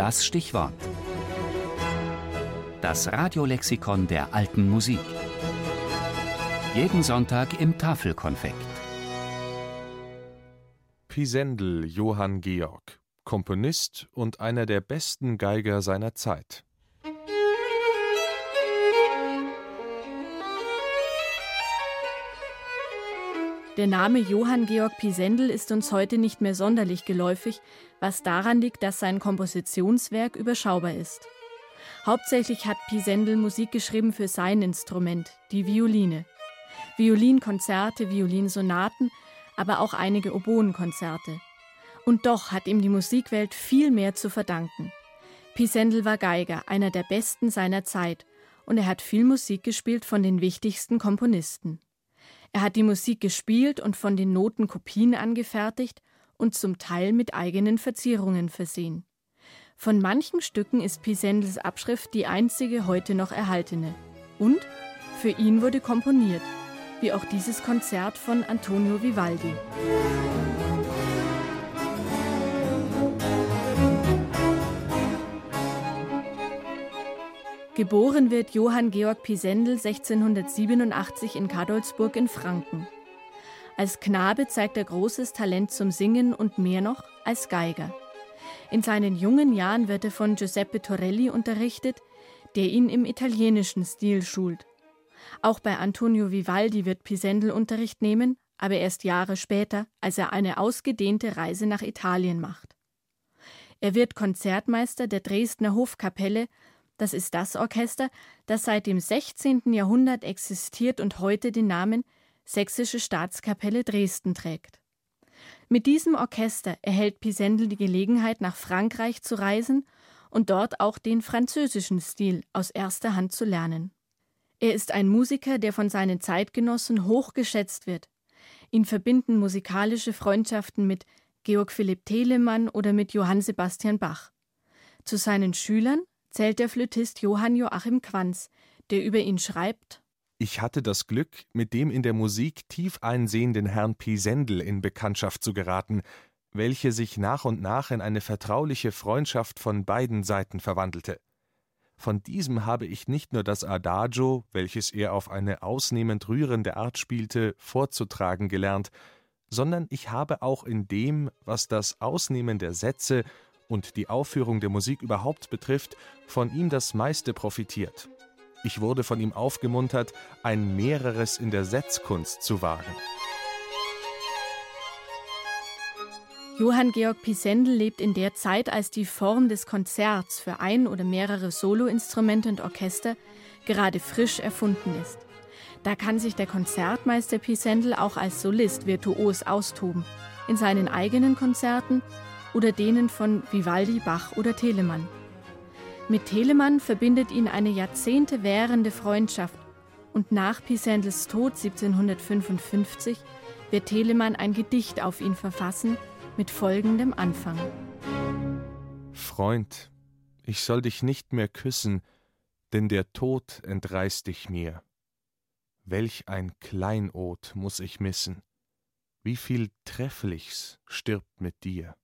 Das Stichwort. Das Radiolexikon der alten Musik. Jeden Sonntag im Tafelkonfekt. Pisendel Johann Georg, Komponist und einer der besten Geiger seiner Zeit. Der Name Johann Georg Pisendel ist uns heute nicht mehr sonderlich geläufig, was daran liegt, dass sein Kompositionswerk überschaubar ist. Hauptsächlich hat Pisendel Musik geschrieben für sein Instrument, die Violine. Violinkonzerte, Violinsonaten, aber auch einige Oboenkonzerte. Und doch hat ihm die Musikwelt viel mehr zu verdanken. Pisendel war Geiger, einer der besten seiner Zeit, und er hat viel Musik gespielt von den wichtigsten Komponisten. Er hat die Musik gespielt und von den Noten Kopien angefertigt und zum Teil mit eigenen Verzierungen versehen. Von manchen Stücken ist Pisendels Abschrift die einzige heute noch erhaltene. Und für ihn wurde komponiert, wie auch dieses Konzert von Antonio Vivaldi. Geboren wird Johann Georg Pisendel 1687 in Kadolsburg in Franken. Als Knabe zeigt er großes Talent zum Singen und mehr noch als Geiger. In seinen jungen Jahren wird er von Giuseppe Torelli unterrichtet, der ihn im italienischen Stil schult. Auch bei Antonio Vivaldi wird Pisendel Unterricht nehmen, aber erst Jahre später, als er eine ausgedehnte Reise nach Italien macht. Er wird Konzertmeister der Dresdner Hofkapelle das ist das Orchester, das seit dem 16. Jahrhundert existiert und heute den Namen Sächsische Staatskapelle Dresden trägt. Mit diesem Orchester erhält Pisendel die Gelegenheit, nach Frankreich zu reisen und dort auch den französischen Stil aus erster Hand zu lernen. Er ist ein Musiker, der von seinen Zeitgenossen hoch geschätzt wird. Ihn verbinden musikalische Freundschaften mit Georg Philipp Telemann oder mit Johann Sebastian Bach. Zu seinen Schülern zählt der Flötist Johann Joachim Quanz, der über ihn schreibt: Ich hatte das Glück, mit dem in der Musik tief einsehenden Herrn Pisendel in Bekanntschaft zu geraten, welche sich nach und nach in eine vertrauliche Freundschaft von beiden Seiten verwandelte. Von diesem habe ich nicht nur das Adagio, welches er auf eine ausnehmend rührende Art spielte, vorzutragen gelernt, sondern ich habe auch in dem, was das Ausnehmen der Sätze und die Aufführung der Musik überhaupt betrifft, von ihm das meiste profitiert. Ich wurde von ihm aufgemuntert, ein mehreres in der Setzkunst zu wagen. Johann Georg Pisendel lebt in der Zeit, als die Form des Konzerts für ein oder mehrere Soloinstrumente und Orchester gerade frisch erfunden ist. Da kann sich der Konzertmeister Pisendel auch als Solist virtuos austoben, in seinen eigenen Konzerten oder denen von Vivaldi, Bach oder Telemann. Mit Telemann verbindet ihn eine Jahrzehnte währende Freundschaft und nach Pisendels Tod 1755 wird Telemann ein Gedicht auf ihn verfassen mit folgendem Anfang. Freund, ich soll dich nicht mehr küssen, denn der Tod entreißt dich mir. Welch ein Kleinod muss ich missen, wie viel Trefflichs stirbt mit dir.